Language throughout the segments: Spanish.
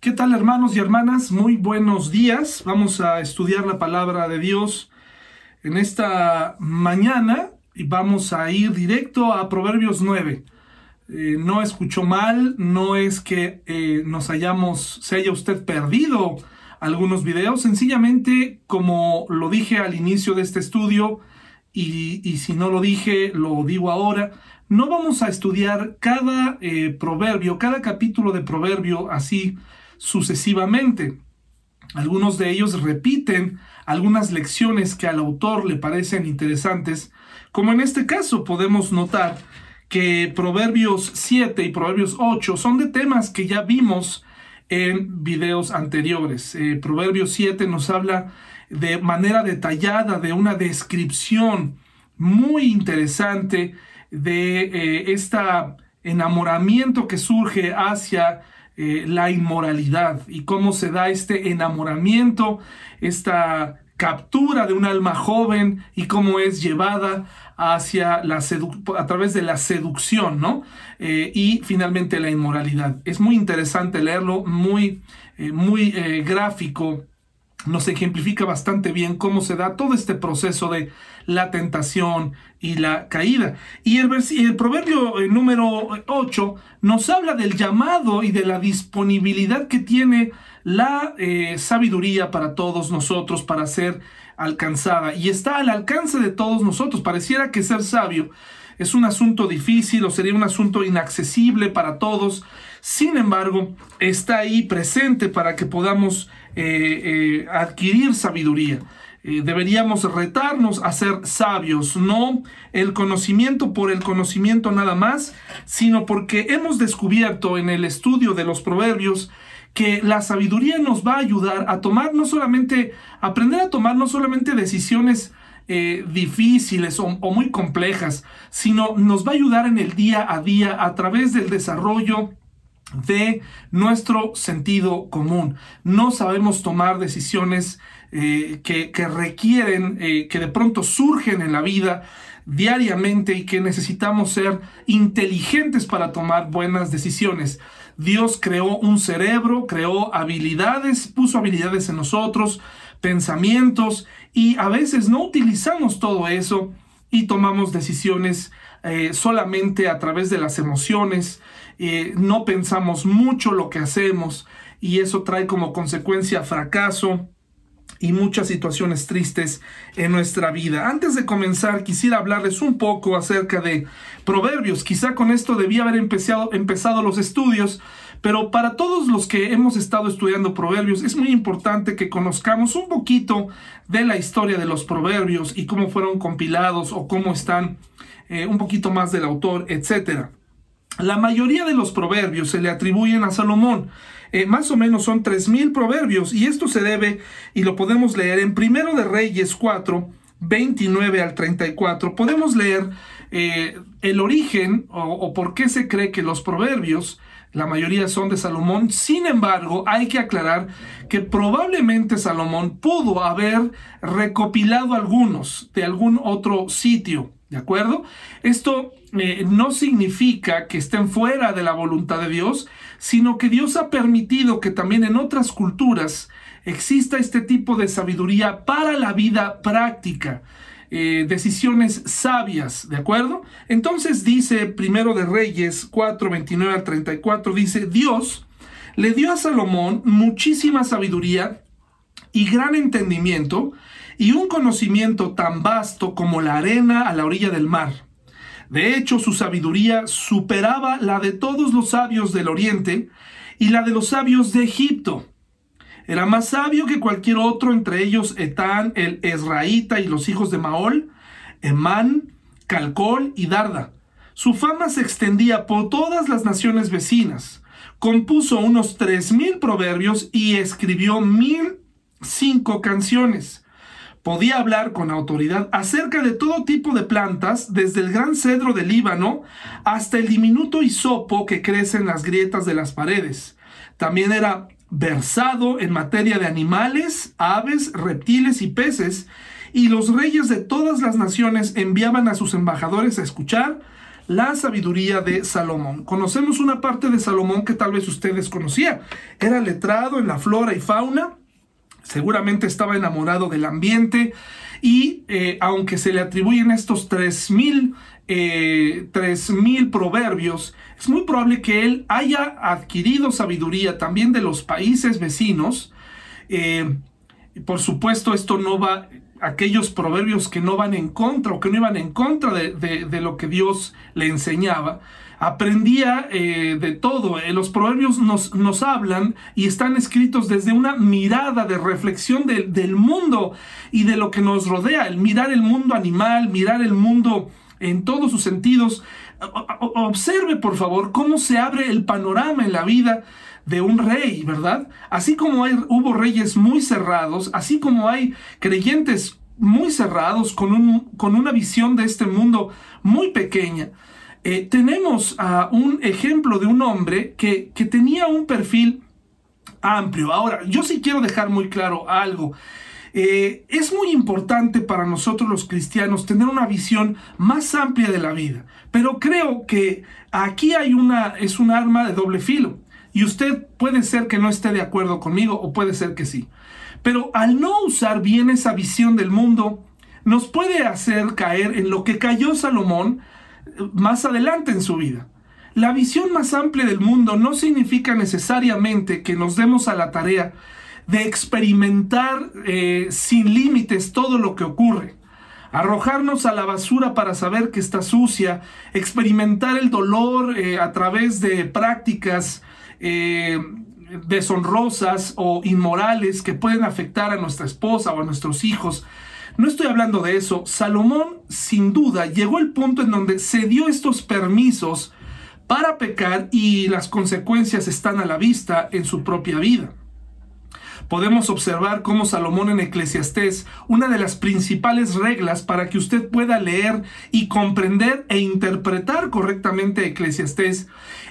¿Qué tal hermanos y hermanas? Muy buenos días. Vamos a estudiar la palabra de Dios en esta mañana y vamos a ir directo a Proverbios 9. Eh, no escuchó mal, no es que eh, nos hayamos, se haya usted perdido algunos videos, sencillamente como lo dije al inicio de este estudio y, si no lo dije, lo digo ahora, no vamos a estudiar cada eh, proverbio, cada capítulo de proverbio así sucesivamente. Algunos de ellos repiten algunas lecciones que al autor le parecen interesantes, como en este caso podemos notar que Proverbios 7 y Proverbios 8 son de temas que ya vimos en videos anteriores. Eh, Proverbios 7 nos habla de manera detallada de una descripción muy interesante de este enamoramiento que surge hacia eh, la inmoralidad y cómo se da este enamoramiento, esta captura de un alma joven y cómo es llevada hacia la a través de la seducción, ¿no? Eh, y finalmente la inmoralidad. Es muy interesante leerlo, muy, eh, muy gráfico nos ejemplifica bastante bien cómo se da todo este proceso de la tentación y la caída. Y el, el proverbio eh, número 8 nos habla del llamado y de la disponibilidad que tiene la eh, sabiduría para todos nosotros para ser alcanzada. Y está al alcance de todos nosotros. Pareciera que ser sabio es un asunto difícil o sería un asunto inaccesible para todos. Sin embargo, está ahí presente para que podamos eh, eh, adquirir sabiduría. Eh, deberíamos retarnos a ser sabios, no el conocimiento por el conocimiento nada más, sino porque hemos descubierto en el estudio de los proverbios que la sabiduría nos va a ayudar a tomar no solamente, aprender a tomar no solamente decisiones difíciles o, muy complejas, sino nos va a ayudar en el día a día a través del desarrollo de nuestro sentido común. No sabemos tomar decisiones eh, que, requieren, eh, que de pronto surgen en la vida diariamente y que necesitamos ser inteligentes para tomar buenas decisiones. Dios creó un cerebro, creó habilidades, puso habilidades en nosotros, pensamientos y a veces no utilizamos todo eso y tomamos decisiones eh, solamente a través de las emociones, eh, no pensamos mucho lo que hacemos y eso trae como consecuencia fracaso y muchas situaciones tristes en nuestra vida. Antes de comenzar, quisiera hablarles un poco acerca de proverbios. Quizá con esto debía haber empezado, empezado los estudios, pero para todos los que hemos estado estudiando proverbios, es muy importante que conozcamos un poquito de la historia de los proverbios y cómo fueron compilados o cómo están eh, un poquito más del autor, etc. La mayoría de los proverbios se le atribuyen a Salomón. Eh, más o menos son 3.000 proverbios y esto se debe, y lo podemos leer en Primero de Reyes 4, 29 al 34. Podemos leer eh, el origen o, o por qué se cree que los proverbios la mayoría son de Salomón. Sin embargo, hay que aclarar que probablemente Salomón pudo haber recopilado algunos de algún otro sitio. ¿De acuerdo? Esto eh, no significa que estén fuera de la voluntad de Dios, sino que Dios ha permitido que también en otras culturas exista este tipo de sabiduría para la vida práctica. Eh, decisiones sabias, ¿de acuerdo? Entonces dice primero de Reyes 4, 29 al 34, dice, Dios le dio a Salomón muchísima sabiduría y gran entendimiento y un conocimiento tan vasto como la arena a la orilla del mar. De hecho, su sabiduría superaba la de todos los sabios del oriente y la de los sabios de Egipto. Era más sabio que cualquier otro, entre ellos Etán, el Esraíta y los hijos de Maol, Emán, Calcol y Darda. Su fama se extendía por todas las naciones vecinas. Compuso unos tres mil proverbios y escribió mil cinco canciones. Podía hablar con autoridad acerca de todo tipo de plantas, desde el gran cedro del Líbano hasta el diminuto hisopo que crece en las grietas de las paredes. También era versado en materia de animales, aves, reptiles y peces, y los reyes de todas las naciones enviaban a sus embajadores a escuchar la sabiduría de Salomón. Conocemos una parte de Salomón que tal vez usted desconocía. Era letrado en la flora y fauna, seguramente estaba enamorado del ambiente y eh, aunque se le atribuyen estos 3000 eh, proverbios, es muy probable que él haya adquirido sabiduría también de los países vecinos. Eh, por supuesto, esto no va, aquellos proverbios que no van en contra o que no iban en contra de, lo que Dios le enseñaba. Aprendía eh, de todo. Eh, los proverbios nos, nos, hablan y están escritos desde una mirada de reflexión del mundo y de lo que nos rodea. El mirar el mundo animal, mirar el mundo en todos sus sentidos. Observe, por favor, cómo se abre el panorama en la vida de un rey, ¿verdad? Así como hay, hubo reyes muy cerrados, así como hay creyentes muy cerrados con, un, con una visión de este mundo muy pequeña, eh, tenemos a un ejemplo de un hombre que, que tenía un perfil amplio. Ahora, yo sí quiero dejar muy claro algo. Eh, es muy importante para nosotros los cristianos tener una visión más amplia de la vida, pero creo que aquí hay una, es un arma de doble filo. Y usted puede ser que no esté de acuerdo conmigo o puede ser que sí. Pero al no usar bien esa visión del mundo, nos puede hacer caer en lo que cayó Salomón más adelante en su vida. La visión más amplia del mundo no significa necesariamente que nos demos a la tarea de experimentar eh, sin límites todo lo que ocurre. Arrojarnos a la basura para saber que está sucia, experimentar el dolor eh, a través de prácticas eh, deshonrosas o inmorales que pueden afectar a nuestra esposa o a nuestros hijos. No estoy hablando de eso. Salomón, sin duda, llegó al punto en donde se dio estos permisos para pecar y las consecuencias están a la vista en su propia vida podemos observar cómo Salomón en Eclesiastés, una de las principales reglas para que usted pueda leer y comprender e interpretar correctamente Eclesiastés,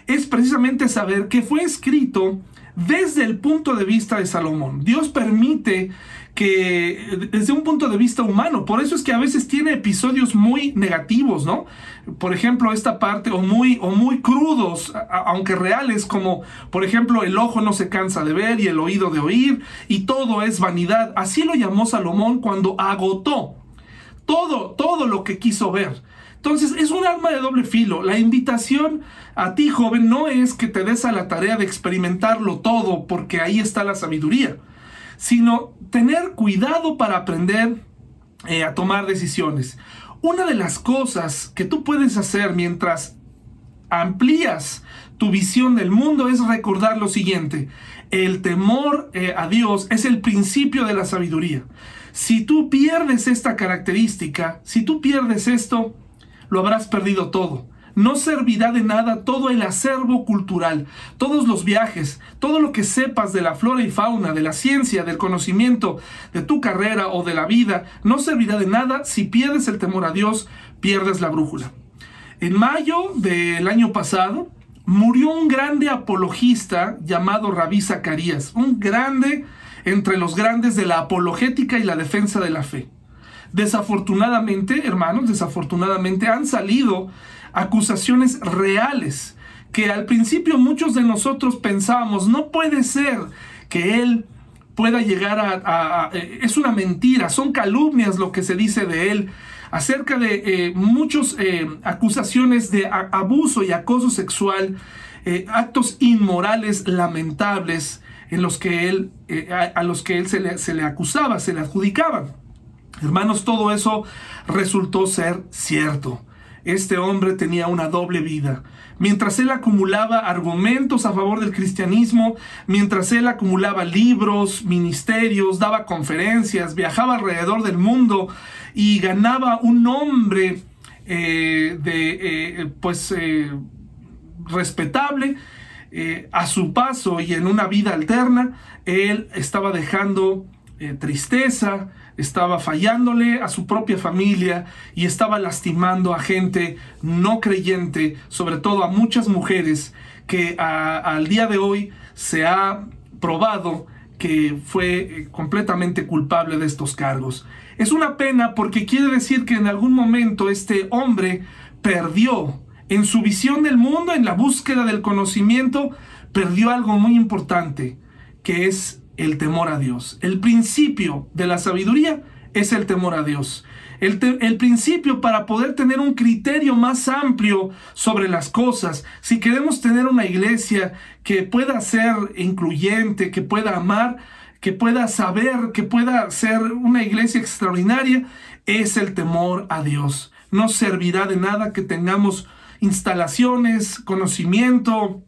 es precisamente saber que fue escrito desde el punto de vista de Salomón. Dios permite que desde un punto de vista humano, por eso es que a veces tiene episodios muy negativos, ¿no? Por ejemplo, esta parte, o muy, o muy crudos, aunque reales, como por ejemplo el ojo no se cansa de ver y el oído de oír, y todo es vanidad. Así lo llamó Salomón cuando agotó todo, todo lo que quiso ver. Entonces es un arma de doble filo. La invitación a ti, joven, no es que te des a la tarea de experimentarlo todo, porque ahí está la sabiduría sino tener cuidado para aprender eh, a tomar decisiones. Una de las cosas que tú puedes hacer mientras amplías tu visión del mundo es recordar lo siguiente. El temor eh, a Dios es el principio de la sabiduría. Si tú pierdes esta característica, si tú pierdes esto, lo habrás perdido todo no servirá de nada todo el acervo cultural, todos los viajes, todo lo que sepas de la flora y fauna, de la ciencia, del conocimiento, de tu carrera o de la vida, no servirá de nada si pierdes el temor a Dios, pierdes la brújula. En mayo del año pasado murió un grande apologista llamado Rabí Zacarías, un grande entre los grandes de la apologética y la defensa de la fe. Desafortunadamente, hermanos, desafortunadamente han salido acusaciones reales que al principio muchos de nosotros pensábamos, no puede ser que él pueda llegar a... Eh, es una mentira, son calumnias lo que se dice de él acerca de eh, muchas eh, acusaciones de abuso y acoso sexual, actos inmorales lamentables en los que él, a, los que él se le, se le acusaba, se le adjudicaba. Hermanos, todo eso resultó ser cierto este hombre tenía una doble vida. Mientras él acumulaba argumentos a favor del cristianismo, mientras él acumulaba libros, ministerios, daba conferencias, viajaba alrededor del mundo y ganaba un nombre eh, de, eh, pues, eh, respetable, a su paso y en una vida alterna, él estaba dejando tristeza, estaba fallándole a su propia familia y estaba lastimando a gente no creyente, sobre todo a muchas mujeres que al día de hoy se ha probado que fue eh, completamente culpable de estos cargos. Es una pena porque quiere decir que en algún momento este hombre perdió en su visión del mundo, en la búsqueda del conocimiento, perdió algo muy importante, que es el temor a Dios. El principio de la sabiduría es el temor a Dios. El, principio para poder tener un criterio más amplio sobre las cosas. Si queremos tener una iglesia que pueda ser incluyente, que pueda amar, que pueda saber, que pueda ser una iglesia extraordinaria, es el temor a Dios. No servirá de nada que tengamos instalaciones, conocimiento,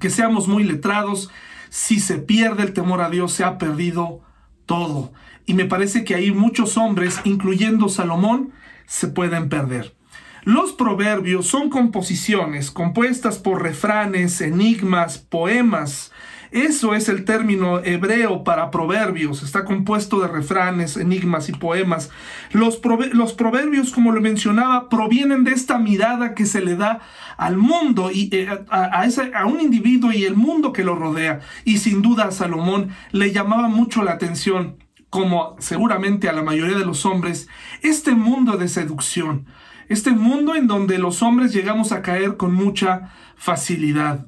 que seamos muy letrados. Si se pierde el temor a Dios, se ha perdido todo. Y me parece que ahí muchos hombres, incluyendo Salomón, se pueden perder. Los proverbios son composiciones compuestas por refranes, enigmas, poemas, eso es el término hebreo para proverbios. Está compuesto de refranes, enigmas y poemas. Los, proverbios, como lo mencionaba, provienen de esta mirada que se le da al mundo y eh, a, a un individuo y el mundo que lo rodea. Y sin duda a Salomón le llamaba mucho la atención como seguramente a la mayoría de los hombres, este mundo de seducción, este mundo en donde los hombres llegamos a caer con mucha facilidad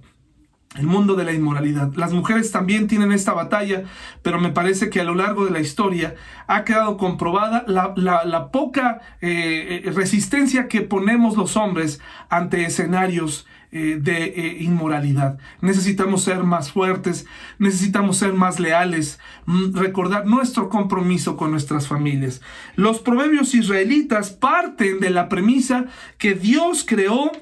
el mundo de la inmoralidad. Las mujeres también tienen esta batalla, pero me parece que a lo largo de la historia ha quedado comprobada la, poca eh, eh, resistencia que ponemos los hombres ante escenarios eh, de inmoralidad. Necesitamos ser más fuertes, necesitamos ser más leales, mm, recordar nuestro compromiso con nuestras familias. Los proverbios israelitas parten de la premisa que Dios creó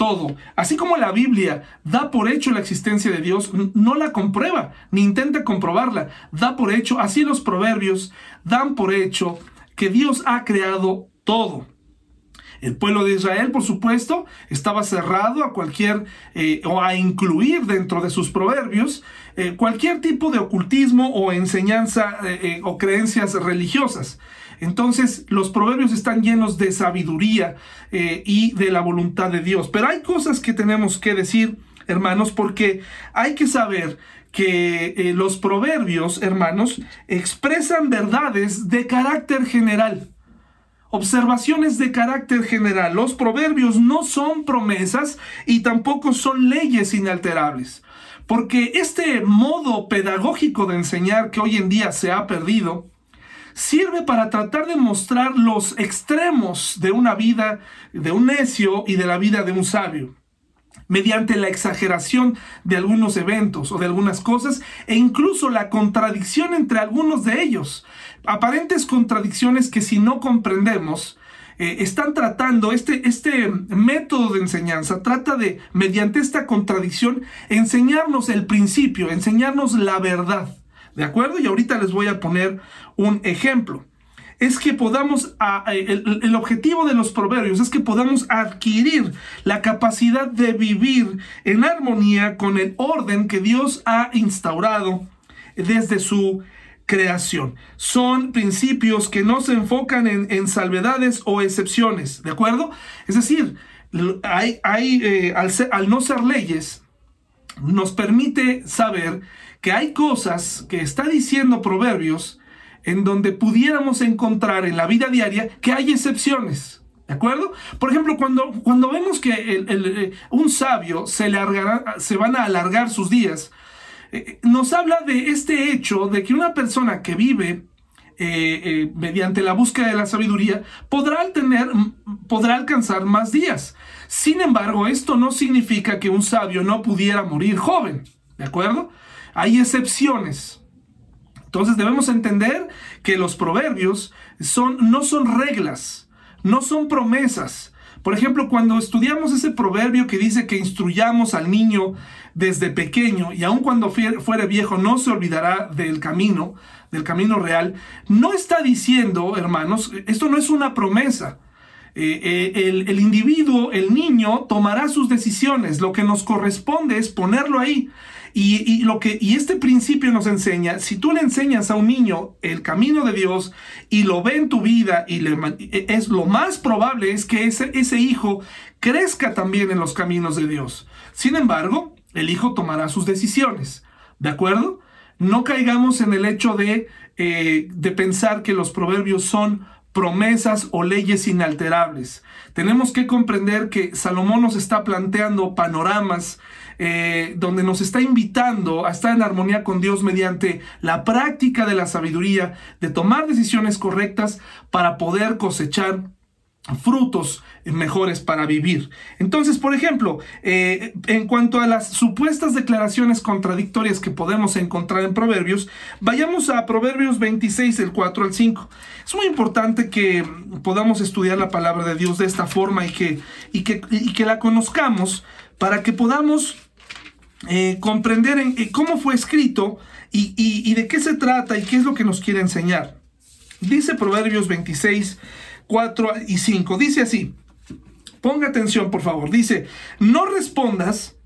todo. Así como la Biblia da por hecho la existencia de Dios, no la comprueba, ni intenta comprobarla. Da por hecho, así los proverbios dan por hecho que Dios ha creado todo. El pueblo de Israel, por supuesto, estaba cerrado a cualquier eh, o a incluir dentro de sus proverbios eh, cualquier tipo de ocultismo o enseñanza eh, o creencias religiosas. Entonces los proverbios están llenos de sabiduría y de la voluntad de Dios. Pero hay cosas que tenemos que decir, hermanos, porque hay que saber que los proverbios, hermanos, expresan verdades de carácter general. Observaciones de carácter general. Los proverbios no son promesas y tampoco son leyes inalterables. Porque este modo pedagógico de enseñar que hoy en día se ha perdido, sirve para tratar de mostrar los extremos de una vida de un necio y de la vida de un sabio mediante la exageración de algunos eventos o de algunas cosas e incluso la contradicción entre algunos de ellos. Aparentes contradicciones que si no comprendemos, eh, están tratando, este, este método de enseñanza trata de, mediante esta contradicción, enseñarnos el principio, enseñarnos la verdad. ¿De acuerdo? Y ahorita les voy a poner un ejemplo. Es que podamos, el, el, objetivo de los proverbios es que podamos adquirir la capacidad de vivir en armonía con el orden que Dios ha instaurado desde su creación. Son principios que no se enfocan en, salvedades o excepciones, ¿de acuerdo? Es decir, hay, hay eh, al, no ser leyes, nos permite saber que hay cosas que está diciendo Proverbios en donde pudiéramos encontrar en la vida diaria que hay excepciones. ¿De acuerdo? Por ejemplo, cuando, cuando vemos que eh, un sabio se, le se van a alargar sus días, nos habla de este hecho de que una persona que vive eh, mediante la búsqueda de la sabiduría podrá, tener, podrá alcanzar más días. Sin embargo, esto no significa que un sabio no pudiera morir joven. ¿De acuerdo? Hay excepciones. Entonces debemos entender que los proverbios son, no son reglas, no son promesas. Por ejemplo, cuando estudiamos ese proverbio que dice que instruyamos al niño desde pequeño y aun cuando fuere viejo no se olvidará del camino, del camino real, no está diciendo, hermanos, esto no es una promesa. Eh, eh, el, el individuo, el niño, tomará sus decisiones. Lo que nos corresponde es ponerlo ahí. Y, lo que, y este principio nos enseña, si tú le enseñas a un niño el camino de Dios y lo ve en tu vida y e, es lo más probable es que ese, ese hijo crezca también en los caminos de Dios. Sin embargo, el hijo tomará sus decisiones. ¿De acuerdo? No caigamos en el hecho de, eh, de pensar que los proverbios son promesas o leyes inalterables. Tenemos que comprender que Salomón nos está planteando panoramas eh, donde nos está invitando a estar en armonía con Dios mediante la práctica de la sabiduría, de tomar decisiones correctas para poder cosechar frutos mejores para vivir. Entonces, por ejemplo, eh, en cuanto a las supuestas declaraciones contradictorias que podemos encontrar en Proverbios, vayamos a Proverbios 26, del 4 al 5. Es muy importante que podamos estudiar la palabra de Dios de esta forma y que, y que, que la conozcamos para que podamos eh, comprender en, eh, cómo fue escrito y, y de qué se trata y qué es lo que nos quiere enseñar. Dice Proverbios 26, 4 y 5. Dice así, ponga atención por favor, dice, no respondas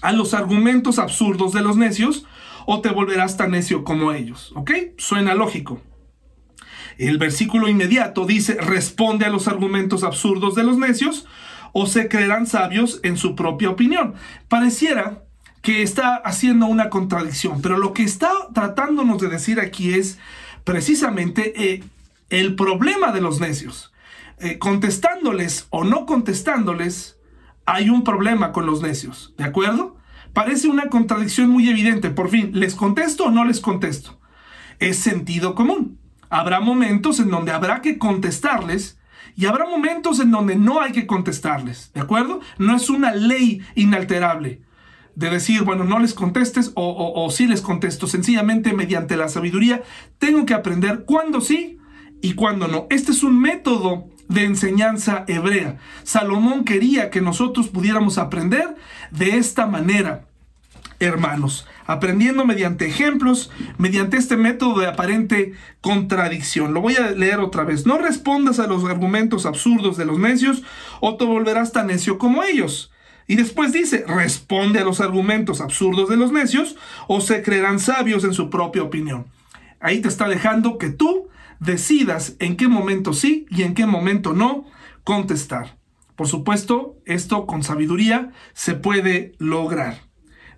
a los argumentos absurdos de los necios o te volverás tan necio como ellos. ¿Ok? Suena lógico. El versículo inmediato dice, responde a los argumentos absurdos de los necios o se creerán sabios en su propia opinión. Pareciera que está haciendo una contradicción, pero lo que está tratándonos de decir aquí es precisamente eh, el problema de los necios. Eh, contestándoles o no contestándoles, hay un problema con los necios, ¿de acuerdo? Parece una contradicción muy evidente. Por fin, ¿les contesto o no les contesto? Es sentido común. Habrá momentos en donde habrá que contestarles y habrá momentos en donde no hay que contestarles, ¿de acuerdo? No es una ley inalterable de decir, bueno, no les contestes o, o, o sí les contesto. Sencillamente, mediante la sabiduría, tengo que aprender cuándo sí y cuándo no. Este es un método de enseñanza hebrea. Salomón quería que nosotros pudiéramos aprender de esta manera, hermanos, aprendiendo mediante ejemplos, mediante este método de aparente contradicción. Lo voy a leer otra vez. No respondas a los argumentos absurdos de los necios o te volverás tan necio como ellos. Y después dice, responde a los argumentos absurdos de los necios o se creerán sabios en su propia opinión. Ahí te está dejando que tú decidas en qué momento sí y en qué momento no contestar. Por supuesto, esto con sabiduría se puede lograr.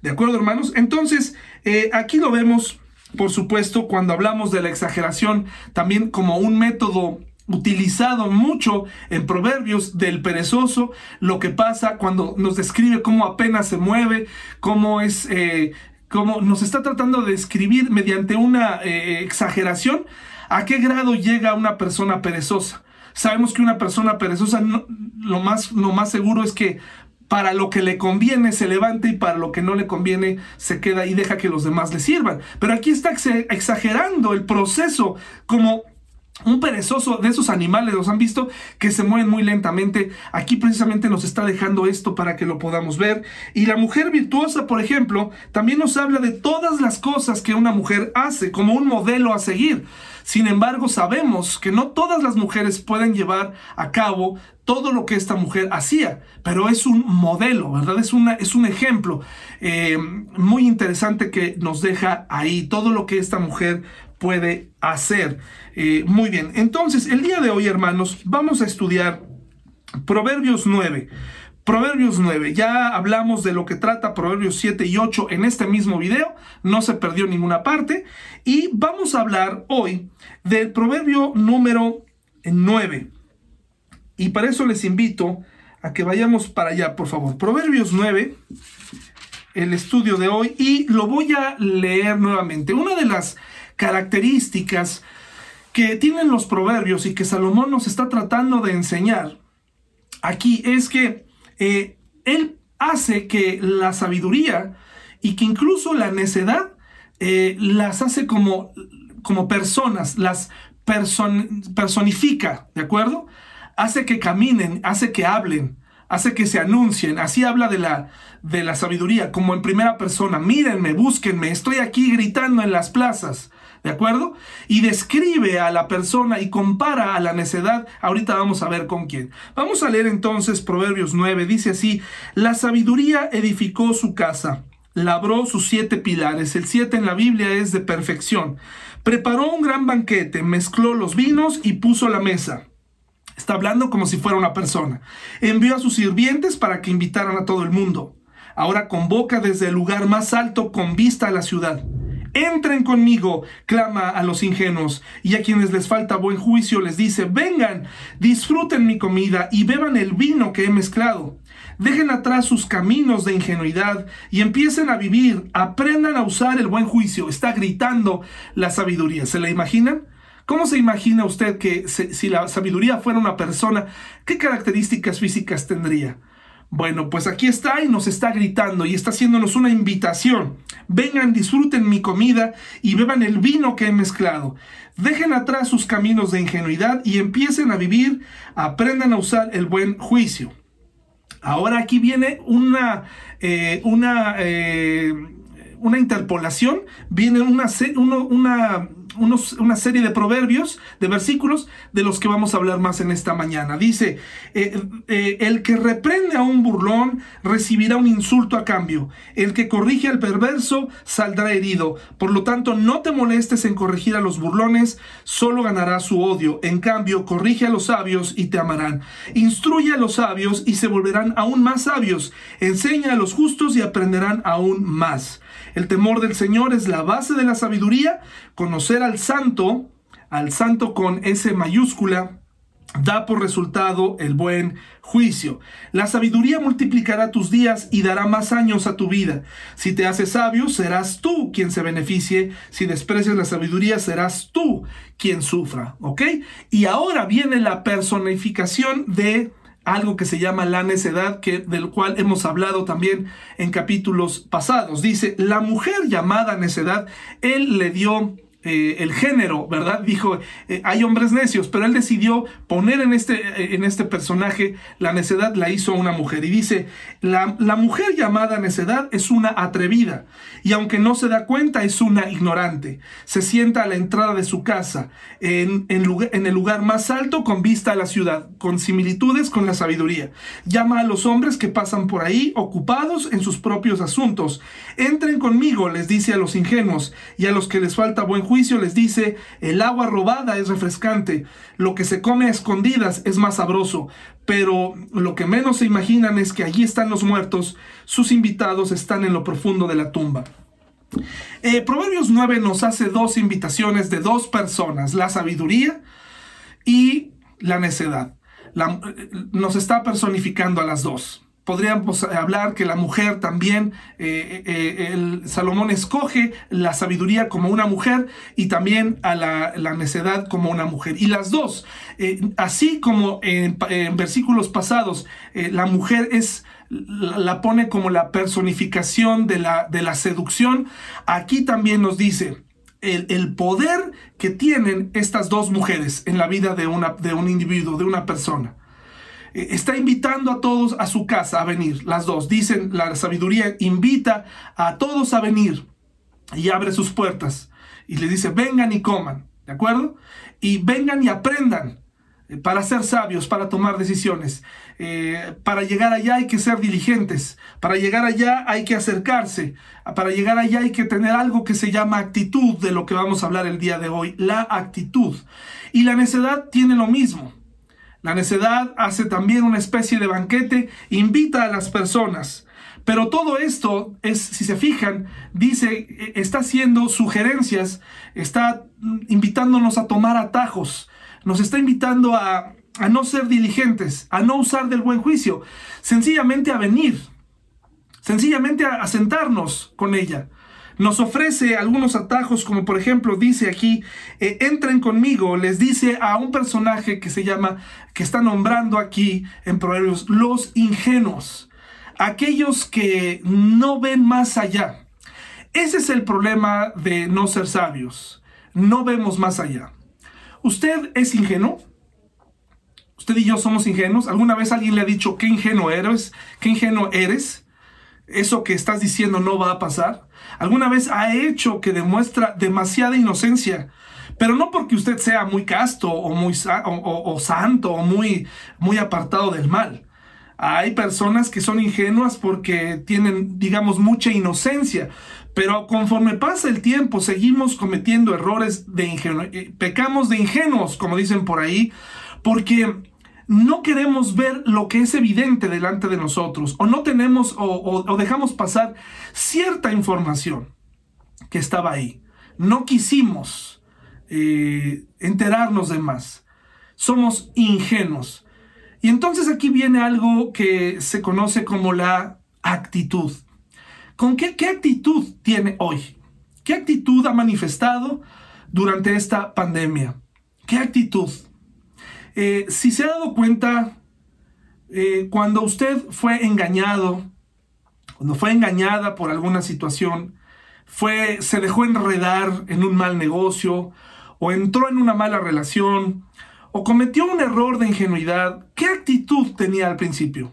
¿De acuerdo, hermanos? Entonces, eh, aquí lo vemos, por supuesto, cuando hablamos de la exageración, también como un método utilizado mucho en proverbios del perezoso, lo que pasa cuando nos describe cómo apenas se mueve, cómo es, eh, cómo nos está tratando de describir mediante una eh, exageración ¿A qué grado llega una persona perezosa? Sabemos que una persona perezosa lo, más, lo más seguro es que para lo que le conviene se levanta y para lo que no le conviene se queda y deja que los demás le sirvan. Pero aquí está exagerando el proceso como un perezoso de esos animales, los han visto, que se mueven muy lentamente. Aquí precisamente nos está dejando esto para que lo podamos ver. Y la mujer virtuosa, por ejemplo, también nos habla de todas las cosas que una mujer hace como un modelo a seguir. Sin embargo, sabemos que no todas las mujeres pueden llevar a cabo todo lo que esta mujer hacía, pero es un modelo, ¿verdad? Es, una, es un ejemplo eh, muy interesante que nos deja ahí todo lo que esta mujer puede hacer. Eh, muy bien, entonces el día de hoy, hermanos, vamos a estudiar Proverbios 9. Proverbios 9, ya hablamos de lo que trata Proverbios 7 y 8 en este mismo video, no se perdió ninguna parte. Y vamos a hablar hoy del proverbio número 9. Y para eso les invito a que vayamos para allá, por favor. Proverbios 9, el estudio de hoy, y lo voy a leer nuevamente. Una de las características que tienen los proverbios y que Salomón nos está tratando de enseñar aquí es que eh, él hace que la sabiduría y que incluso la necedad eh, las hace como, como personas, las personifica, ¿de acuerdo? Hace que caminen, hace que hablen, hace que se anuncien. Así habla de la, de la sabiduría, como en primera persona. Mírenme, búsquenme, estoy aquí gritando en las plazas. ¿De acuerdo? Y describe a la persona y compara a la necedad. Ahorita vamos a ver con quién. Vamos a leer entonces Proverbios 9. Dice así, la sabiduría edificó su casa, labró sus siete pilares. El siete en la Biblia es de perfección. Preparó un gran banquete, mezcló los vinos y puso la mesa. Está hablando como si fuera una persona. Envió a sus sirvientes para que invitaran a todo el mundo. Ahora convoca desde el lugar más alto con vista a la ciudad Entren conmigo, clama a los ingenuos, y a quienes les falta buen juicio les dice, vengan, disfruten mi comida y beban el vino que he mezclado. Dejen atrás sus caminos de ingenuidad y empiecen a vivir, aprendan a usar el buen juicio. Está gritando la sabiduría. ¿Se la imaginan? ¿Cómo se imagina usted que si la sabiduría fuera una persona, qué características físicas tendría? Bueno, pues aquí está y nos está gritando y está haciéndonos una invitación. Vengan, disfruten mi comida y beban el vino que he mezclado. Dejen atrás sus caminos de ingenuidad y empiecen a vivir, aprendan a usar el buen juicio. Ahora aquí viene una, eh, una, eh, una interpolación, viene una, una una serie de proverbios, de versículos, de los que vamos a hablar más en esta mañana. Dice, eh, eh, el que reprende a un burlón recibirá un insulto a cambio. El que corrige al perverso saldrá herido. Por lo tanto, no te molestes en corregir a los burlones, solo ganará su odio. En cambio, corrige a los sabios y te amarán. Instruye a los sabios y se volverán aún más sabios. Enseña a los justos y aprenderán aún más. El temor del Señor es la base de la sabiduría. Conocer al santo, al santo con S mayúscula, da por resultado el buen juicio. La sabiduría multiplicará tus días y dará más años a tu vida. Si te haces sabio, serás tú quien se beneficie. Si desprecias la sabiduría, serás tú quien sufra. ¿Ok? Y ahora viene la personificación de algo que se llama la necedad, que, del cual hemos hablado también en capítulos pasados. Dice, la mujer llamada necedad, él le dio eh, el género, ¿verdad? Dijo, eh, hay hombres necios, pero él decidió poner en este, eh, en este personaje la necedad, la hizo una mujer. Y dice, la, la, mujer llamada necedad es una atrevida, y aunque no se da cuenta, es una ignorante. Se sienta a la entrada de su casa, en, en, en el lugar más alto con vista a la ciudad, con similitudes con la sabiduría. Llama a los hombres que pasan por ahí, ocupados en sus propios asuntos. Entren conmigo, les dice a los ingenuos, y a los que les falta buen juicio juicio les dice, el agua robada es refrescante, lo que se come a escondidas es más sabroso, pero lo que menos se imaginan es que allí están los muertos, sus invitados están en lo profundo de la tumba. Eh, Proverbios 9 nos hace dos invitaciones de dos personas, la sabiduría y la necedad. Eh, nos está personificando a las dos podríamos hablar que la mujer también, eh, eh, el Salomón escoge la sabiduría como una mujer y también a la, necedad como una mujer. Y las dos, eh, así como en, versículos pasados, la mujer es la pone como la personificación de la, de la seducción, aquí también nos dice, el, el, poder que tienen estas dos mujeres en la vida de, una, de un individuo, de una persona. Está invitando a todos a su casa a venir, las dos. Dicen, la sabiduría invita a todos a venir y abre sus puertas y le dice, vengan y coman, ¿de acuerdo? Y vengan y aprendan eh, para ser sabios, para tomar decisiones. Eh, para llegar allá hay que ser diligentes, para llegar allá hay que acercarse, para llegar allá hay que tener algo que se llama actitud, de lo que vamos a hablar el día de hoy, la actitud. Y la necedad tiene lo mismo. La necedad hace también una especie de banquete, invita a las personas. Pero todo esto es, si se fijan, dice, e, está haciendo sugerencias, está invitándonos a tomar atajos, nos está invitando a, a no ser diligentes, a no usar del buen juicio, sencillamente a venir, sencillamente a, a sentarnos con ella nos ofrece algunos atajos, como por ejemplo dice aquí, eh, entren conmigo, les dice a un personaje que se llama, que está nombrando aquí en Proverbios, los ingenuos, aquellos que no ven más allá. Ese es el problema de no ser sabios, no vemos más allá. ¿Usted es ingenuo? ¿Usted y yo somos ingenuos? ¿Alguna vez alguien le ha dicho qué ingenuo eres? ¿Qué ingenuo eres? ¿Eso que estás diciendo no va a pasar? alguna vez ha hecho que demuestra demasiada inocencia. Pero no porque usted sea muy casto o muy o, santo o muy, muy apartado del mal. Hay personas que son ingenuas porque tienen, digamos, mucha inocencia. Pero conforme pasa el tiempo, seguimos cometiendo errores de ingenuos, eh, pecamos de ingenuos, como dicen por ahí, porque no queremos ver lo que es evidente delante de nosotros o no tenemos o, dejamos pasar cierta información que estaba ahí. no quisimos eh, enterarnos de más. Somos ingenuos. Y entonces aquí viene algo que se conoce como la actitud. ¿Con qué, qué actitud tiene hoy? ¿Qué actitud ha manifestado durante esta pandemia? ¿Qué actitud? Eh, si se ha dado cuenta, eh, cuando usted fue engañado, cuando fue engañada por alguna situación, fue, se dejó enredar en un mal negocio, o entró en una mala relación, o cometió un error de ingenuidad, ¿qué actitud tenía al principio?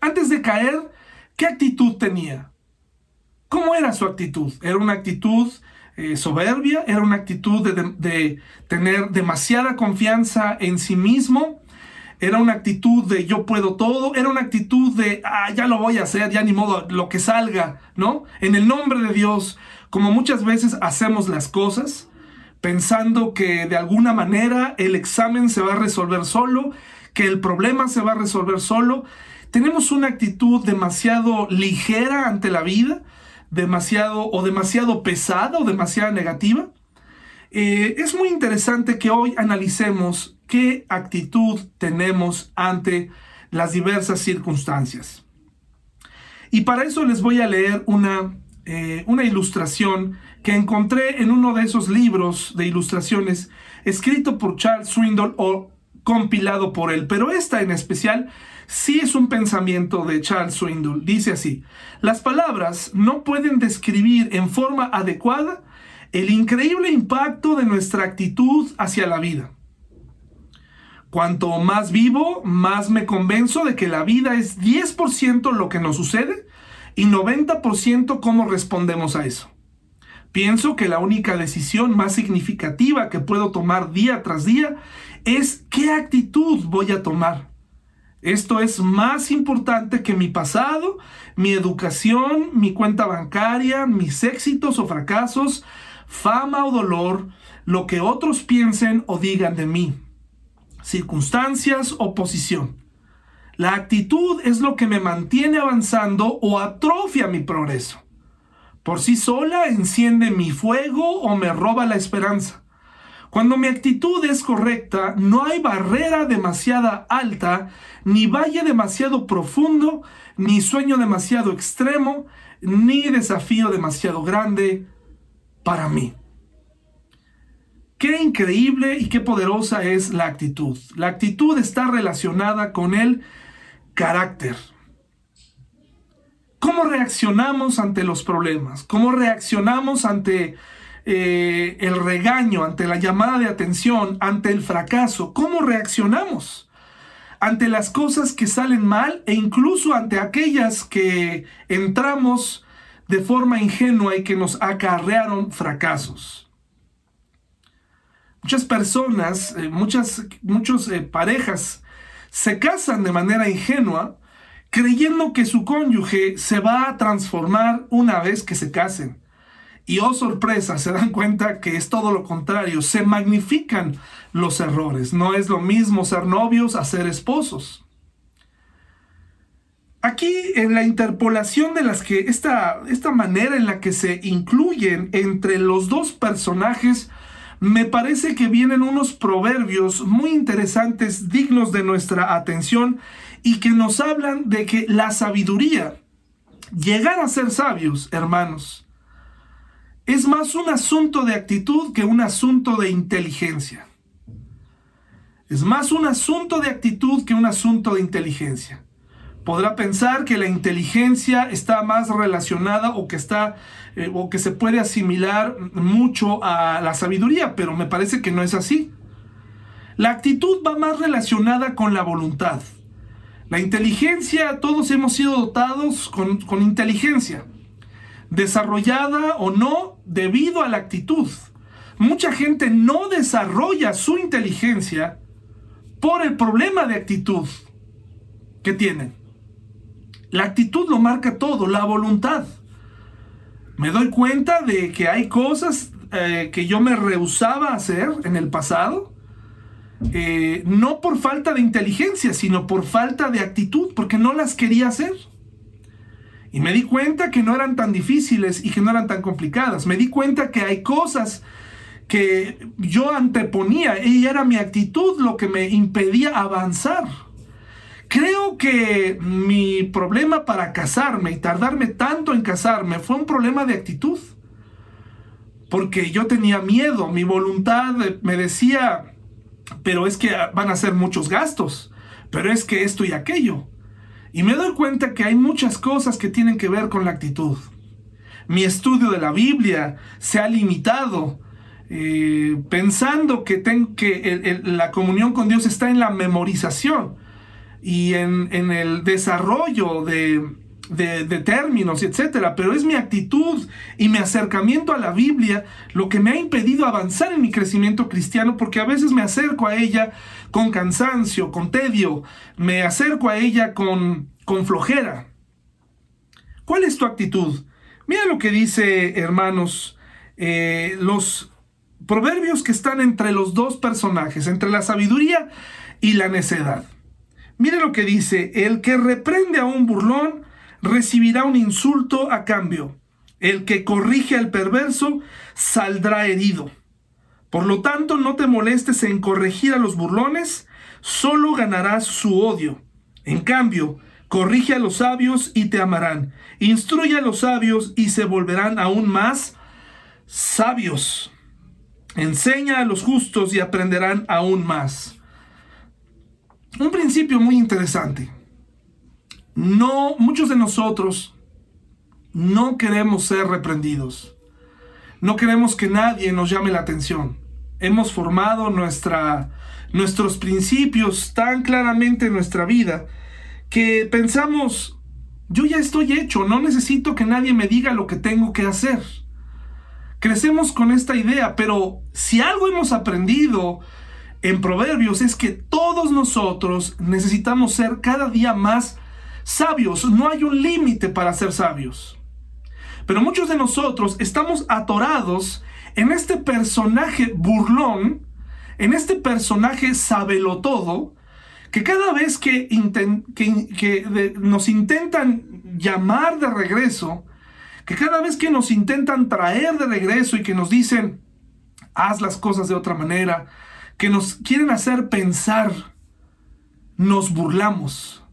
Antes de caer, ¿qué actitud tenía? ¿Cómo era su actitud? ¿Era una actitud eh, soberbia? ¿Era una actitud de, tener demasiada confianza en sí mismo? ¿Era una actitud de yo puedo todo? ¿Era una actitud de, ah, ya lo voy a hacer, ya ni modo, lo que salga, ¿no? En el nombre de Dios, como muchas veces hacemos las cosas, pensando que de alguna manera el examen se va a resolver solo, que el problema se va a resolver solo. Tenemos una actitud demasiado ligera ante la vida, demasiado o demasiado pesada o demasiado negativa. Eh, es muy interesante que hoy analicemos qué actitud tenemos ante las diversas circunstancias. Y para eso les voy a leer una, eh, una ilustración que encontré en uno de esos libros de ilustraciones escrito por Charles Swindoll o compilado por él, pero esta en especial sí es un pensamiento de Charles Swindoll. Dice así, las palabras no pueden describir en forma adecuada el increíble impacto de nuestra actitud hacia la vida. Cuanto más vivo, más me convenzo de que la vida es 10% lo que nos sucede y 90% cómo respondemos a eso. Pienso que la única decisión más significativa que puedo tomar día tras día es qué actitud voy a tomar. Esto es más importante que mi pasado, mi educación, mi cuenta bancaria, mis éxitos o fracasos, fama o dolor, lo que otros piensen o digan de mí, circunstancias o posición. La actitud es lo que me mantiene avanzando o atrofia mi progreso. Por sí sola enciende mi fuego o me roba la esperanza. Cuando mi actitud es correcta, no hay barrera demasiada alta, ni valle demasiado profundo, ni sueño demasiado extremo, ni desafío demasiado grande para mí. Qué increíble y qué poderosa es la actitud. La actitud está relacionada con el carácter. ¿Cómo reaccionamos ante los problemas? ¿Cómo reaccionamos ante eh, el regaño, ante la llamada de atención, ante el fracaso? ¿Cómo reaccionamos? Ante las cosas que salen mal e incluso ante aquellas que entramos de forma ingenua y que nos acarrearon fracasos. Muchas personas, eh, muchas muchos, eh, parejas se casan de manera ingenua creyendo que su cónyuge se va a transformar una vez que se casen. Y oh sorpresa, se dan cuenta que es todo lo contrario, se magnifican los errores. No es lo mismo ser novios a ser esposos. Aquí en la interpolación de las que esta, esta manera en la que se incluyen entre los dos personajes, me parece que vienen unos proverbios muy interesantes, dignos de nuestra atención y que nos hablan de que la sabiduría, llegar a ser sabios, hermanos, es más un asunto de actitud que un asunto de inteligencia. Es más un asunto de actitud que un asunto de inteligencia. Podrá pensar que la inteligencia está más relacionada o que está eh, o que se puede asimilar mucho a la sabiduría, pero me parece que no es así. La actitud va más relacionada con la voluntad. La inteligencia, todos hemos sido dotados con, con inteligencia, desarrollada o no debido a la actitud. Mucha gente no desarrolla su inteligencia por el problema de actitud que tienen. La actitud lo marca todo, la voluntad. Me doy cuenta de que hay cosas eh, que yo me rehusaba a hacer en el pasado eh, no por falta de inteligencia, sino por falta de actitud, porque no las quería hacer. Y me di cuenta que no eran tan difíciles y que no eran tan complicadas. Me di cuenta que hay cosas que yo anteponía y era mi actitud lo que me impedía avanzar. Creo que mi problema para casarme y tardarme tanto en casarme fue un problema de actitud. Porque yo tenía miedo, mi voluntad me decía, pero es que van a ser muchos gastos, pero es que esto y aquello. Y me doy cuenta que hay muchas cosas que tienen que ver con la actitud. Mi estudio de la Biblia se ha limitado eh, pensando que, que la comunión con Dios está en la memorización y en, el desarrollo de, de, términos, etcétera, pero es mi actitud y mi acercamiento a la Biblia lo que me ha impedido avanzar en mi crecimiento cristiano, porque a veces me acerco a ella con cansancio, con tedio, me acerco a ella con, con flojera. ¿Cuál es tu actitud? Mira lo que dice, hermanos, eh, los proverbios que están entre los dos personajes, entre la sabiduría y la necedad. Mire lo que dice, el que reprende a un burlón recibirá un insulto a cambio. El que corrige al perverso saldrá herido. Por lo tanto, no te molestes en corregir a los burlones, solo ganarás su odio. En cambio, corrige a los sabios y te amarán. Instruye a los sabios y se volverán aún más sabios. Enseña a los justos y aprenderán aún más. Un principio muy interesante. No, muchos de nosotros no queremos ser reprendidos. No queremos que nadie nos llame la atención. Hemos formado nuestra, nuestros principios tan claramente en nuestra vida que pensamos, yo ya estoy hecho, no necesito que nadie me diga lo que tengo que hacer. Crecemos con esta idea, pero si algo hemos aprendido en Proverbios es que todos nosotros necesitamos ser cada día más sabios. No hay un límite para ser sabios. Pero muchos de nosotros estamos atorados en este personaje burlón, en este personaje todo, que cada vez que nos intentan llamar de regreso, que cada vez que nos intentan traer de regreso y que nos dicen, haz las cosas de otra manera, que nos quieren hacer pensar, nos burlamos.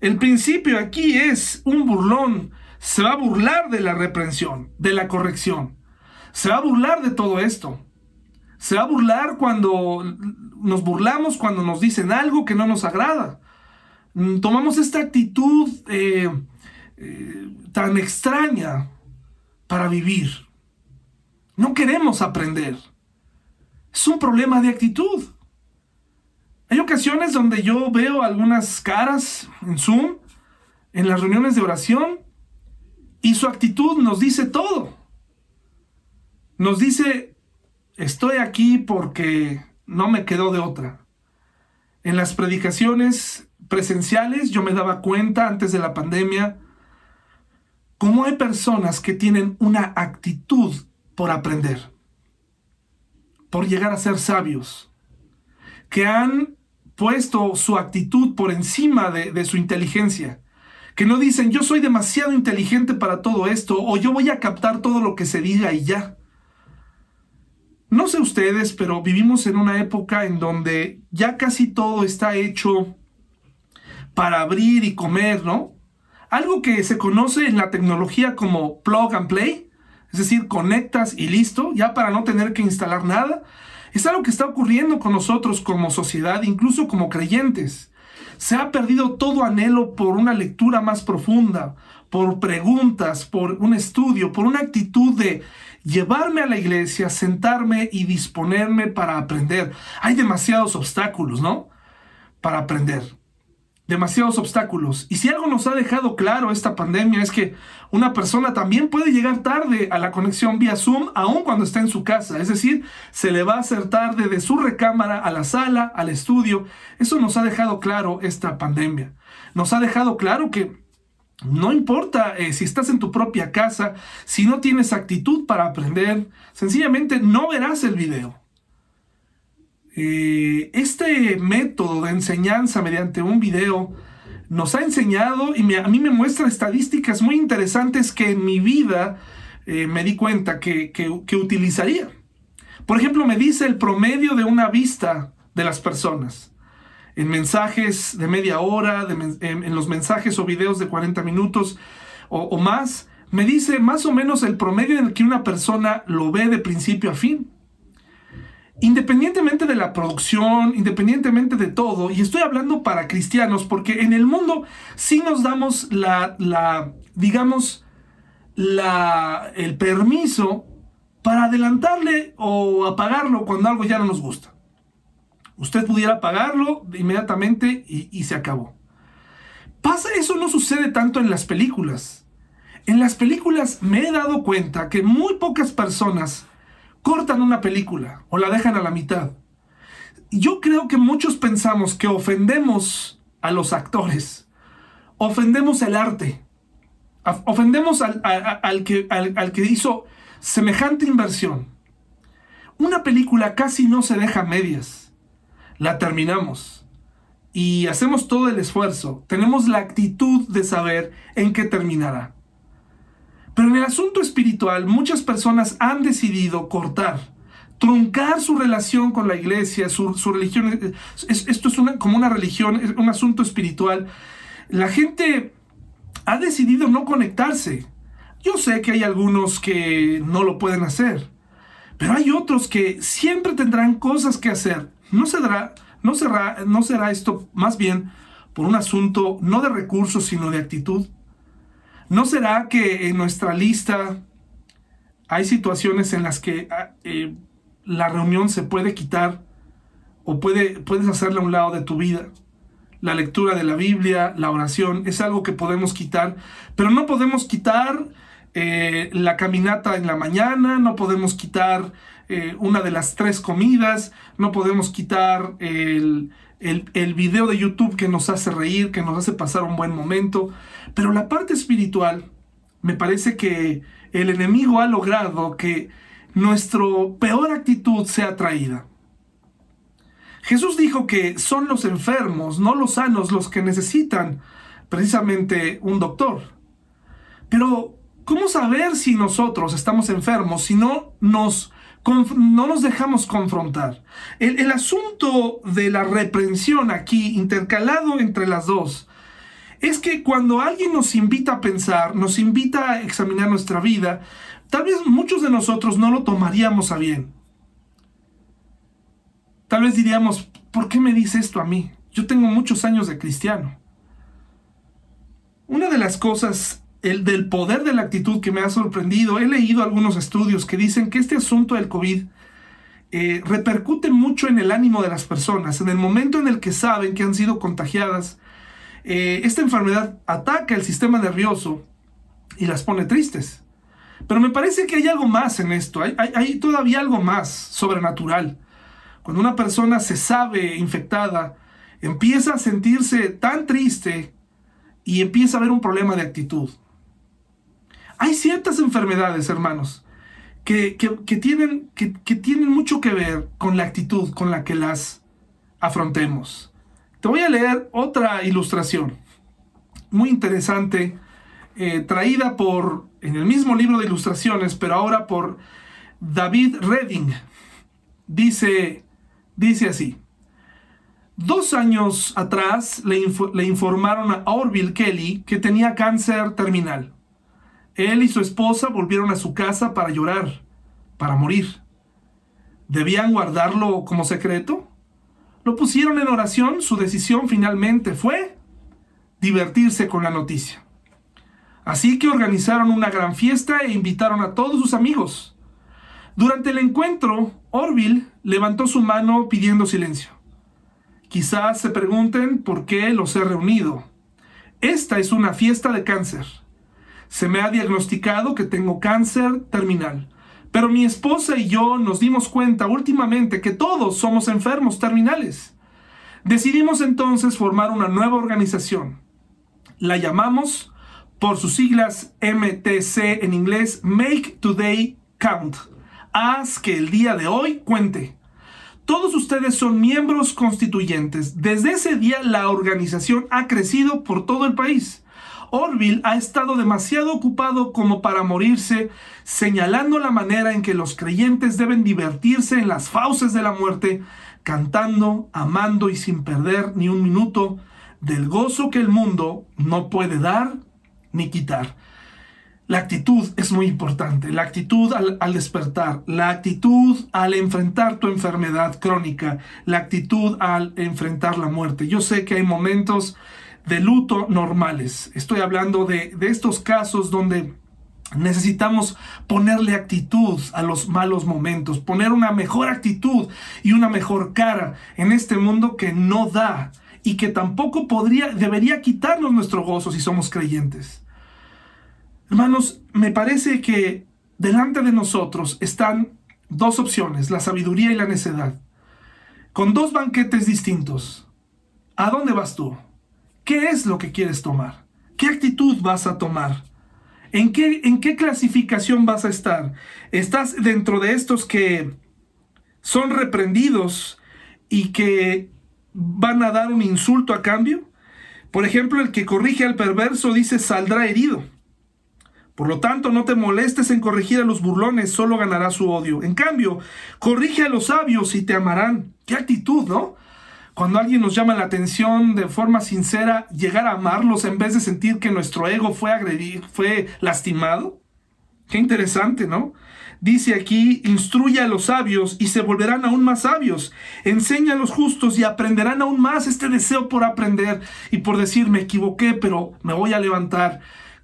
El principio aquí es un burlón, se va a burlar de la reprensión, de la corrección, se va a burlar de todo esto. Se va a burlar cuando nos burlamos, cuando nos dicen algo que no nos agrada. Tomamos esta actitud eh, eh, tan extraña para vivir. No queremos aprender. Es un problema de actitud. Hay ocasiones donde yo veo algunas caras en Zoom, en las reuniones de oración, y su actitud nos dice todo. Nos dice, estoy aquí porque no me quedó de otra. En las predicaciones presenciales yo me daba cuenta antes de la pandemia cómo hay personas que tienen una actitud por aprender, por llegar a ser sabios, que han puesto su actitud por encima de, su inteligencia, que no dicen yo soy demasiado inteligente para todo esto o yo voy a captar todo lo que se diga y ya. No sé ustedes, pero vivimos en una época en donde ya casi todo está hecho para abrir y comer, ¿no? algo que se conoce en la tecnología como plug and play, es decir, conectas y listo, ya para no tener que instalar nada, es algo que está ocurriendo con nosotros como sociedad, incluso como creyentes. Se ha perdido todo anhelo por una lectura más profunda, por preguntas, por un estudio, por una actitud de llevarme a la iglesia, sentarme y disponerme para aprender. Hay demasiados obstáculos, ¿no? Para aprender demasiados obstáculos. Y si algo nos ha dejado claro esta pandemia es que una persona también puede llegar tarde a la conexión vía Zoom, aun cuando está en su casa. Es decir, se le va a hacer tarde de su recámara a la sala, al estudio. Eso nos ha dejado claro esta pandemia. Nos ha dejado claro que no importa eh, si estás en tu propia casa, si no tienes actitud para aprender, sencillamente no verás el video. Eh, este método de enseñanza mediante un video nos ha enseñado y a mí me muestra estadísticas muy interesantes que en mi vida eh, me di cuenta que, utilizaría. Por ejemplo, me dice el promedio de una vista de las personas. En mensajes de media hora, en, los mensajes o videos de 40 minutos o, o más, me dice más o menos el promedio en el que una persona lo ve de principio a fin independientemente de la producción, independientemente de todo, y estoy hablando para cristianos, porque en el mundo sí nos damos la, la digamos, la, el permiso para adelantarle o apagarlo cuando algo ya no nos gusta. Usted pudiera apagarlo inmediatamente y, y se acabó. Pasa, eso no sucede tanto en las películas. En las películas me he dado cuenta que muy pocas personas cortan una película o la dejan a la mitad. Yo creo que muchos pensamos que ofendemos a los actores, ofendemos el arte, ofendemos al, que, al que hizo semejante inversión. Una película casi no se deja a medias. La terminamos y hacemos todo el esfuerzo. Tenemos la actitud de saber en qué terminará. Pero en el asunto espiritual, muchas personas han decidido cortar, truncar su relación con la iglesia, su, religión. esto es una, como una religión, es un asunto espiritual. La gente ha decidido no conectarse. Yo sé que hay algunos que no lo pueden hacer, pero hay otros que siempre tendrán cosas que hacer. No será, no será, no será esto más bien por un asunto no de recursos, sino de actitud. ¿No será que en nuestra lista hay situaciones en las que ah, eh, la reunión se puede quitar o puede, puedes hacerla a un lado de tu vida? La lectura de la Biblia, la oración, es algo que podemos quitar, pero no podemos quitar eh, la caminata en la mañana, no podemos quitar eh, una de las tres comidas, no podemos quitar el, el, video de YouTube que nos hace reír, que nos hace pasar un buen momento. Pero la parte espiritual, me parece que el enemigo ha logrado que nuestra peor actitud sea traída. Jesús dijo que son los enfermos, no los sanos, los que necesitan precisamente un doctor. Pero, ¿cómo saber si nosotros estamos enfermos si no nos no nos dejamos confrontar. El, asunto de la reprensión aquí, intercalado entre las dos, es que cuando alguien nos invita a pensar, nos invita a examinar nuestra vida, tal vez muchos de nosotros no lo tomaríamos a bien. Tal vez diríamos, ¿por qué me dice esto a mí? Yo tengo muchos años de cristiano. Una de las cosas el del poder de la actitud que me ha sorprendido. He leído algunos estudios que dicen que este asunto del COVID eh, repercute mucho en el ánimo de las personas. En el momento en el que saben que han sido contagiadas, eh, esta enfermedad ataca el sistema nervioso y las pone tristes. Pero me parece que hay algo más en esto, hay, todavía algo más sobrenatural. Cuando una persona se sabe infectada, empieza a sentirse tan triste y empieza a haber un problema de actitud. Hay ciertas enfermedades, hermanos, que, tienen, que, tienen mucho que ver con la actitud con la que las afrontemos. Te voy a leer otra ilustración muy interesante, eh, traída por, en el mismo libro de ilustraciones, pero ahora por David Redding. Dice, dice así. Dos años atrás le, le informaron a Orville Kelly que tenía cáncer terminal. Él y su esposa volvieron a su casa para llorar, para morir. ¿Debían guardarlo como secreto? Lo pusieron en oración, su decisión finalmente fue divertirse con la noticia. Así que organizaron una gran fiesta e invitaron a todos sus amigos. Durante el encuentro, Orville levantó su mano pidiendo silencio. Quizás se pregunten por qué los he reunido. Esta es una fiesta de cáncer. Se me ha diagnosticado que tengo cáncer terminal. Pero mi esposa y yo nos dimos cuenta últimamente que todos somos enfermos terminales. Decidimos entonces formar una nueva organización. La llamamos por sus siglas MTC en inglés, Make Today Count. Haz que el día de hoy cuente. Todos ustedes son miembros constituyentes. Desde ese día la organización ha crecido por todo el país. Orville ha estado demasiado ocupado como para morirse, señalando la manera en que los creyentes deben divertirse en las fauces de la muerte, cantando, amando y sin perder ni un minuto del gozo que el mundo no puede dar ni quitar. La actitud es muy importante, la actitud al, despertar, la actitud al enfrentar tu enfermedad crónica, la actitud al enfrentar la muerte. Yo sé que hay momentos de luto normales, estoy hablando de, de estos casos donde Necesitamos ponerle actitud a los malos momentos, poner una mejor actitud y una mejor cara en este mundo que no da y que tampoco podría, debería quitarnos nuestro gozo si somos creyentes. Hermanos, me parece que delante de nosotros están dos opciones, la sabiduría y la necedad, con dos banquetes distintos. ¿A dónde vas tú? ¿Qué es lo que quieres tomar? ¿Qué actitud vas a tomar? ¿En qué, ¿En qué clasificación vas a estar? ¿Estás dentro de estos que son reprendidos y que van a dar un insulto a cambio? Por ejemplo, el que corrige al perverso dice saldrá herido. Por lo tanto, no te molestes en corregir a los burlones, solo ganarás su odio. En cambio, corrige a los sabios y te amarán. Qué actitud, ¿no? Cuando alguien nos llama la atención de forma sincera, llegar a amarlos en vez de sentir que nuestro ego fue agredido, fue lastimado. Qué interesante, ¿no? Dice aquí, instruye a los sabios y se volverán aún más sabios. Enseña a los justos y aprenderán aún más este deseo por aprender y por decir, me equivoqué, pero me voy a levantar.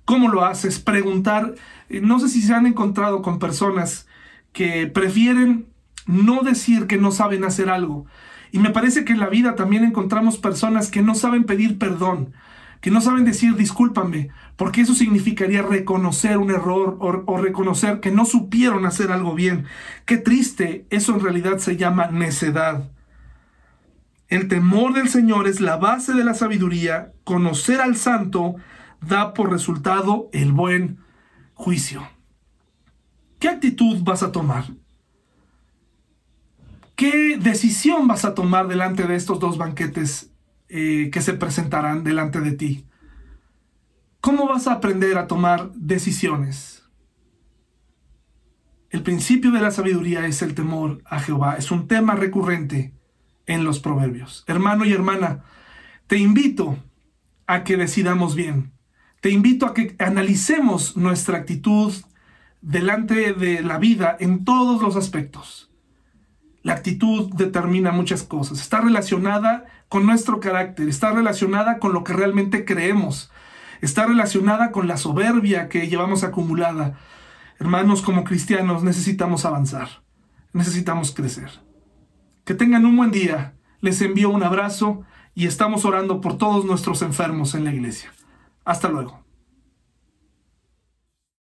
¿Cómo lo haces? Preguntar. Eh, no sé si se han encontrado con personas que prefieren no decir que no saben hacer algo. Y me parece que en la vida también encontramos personas que no saben pedir perdón, que no saben decir discúlpame, porque eso significaría reconocer un error o, o, reconocer que no supieron hacer algo bien. Qué triste, eso en realidad se llama necedad. El temor del Señor es la base de la sabiduría, conocer al santo da por resultado el buen juicio. ¿Qué actitud vas a tomar? ¿Qué decisión vas a tomar delante de estos dos banquetes eh, que se presentarán delante de ti? ¿Cómo vas a aprender a tomar decisiones? El principio de la sabiduría es el temor a Jehová. Es un tema recurrente en los proverbios. Hermano y hermana, te invito a que decidamos bien te invito a que analicemos nuestra actitud delante de la vida en todos los aspectos. La actitud determina muchas cosas. Está relacionada con nuestro carácter, está relacionada con lo que realmente creemos, está relacionada con la soberbia que llevamos acumulada. Hermanos, como cristianos necesitamos avanzar, necesitamos crecer. Que tengan un buen día. Les envío un abrazo y estamos orando por todos nuestros enfermos en la iglesia. Hasta luego.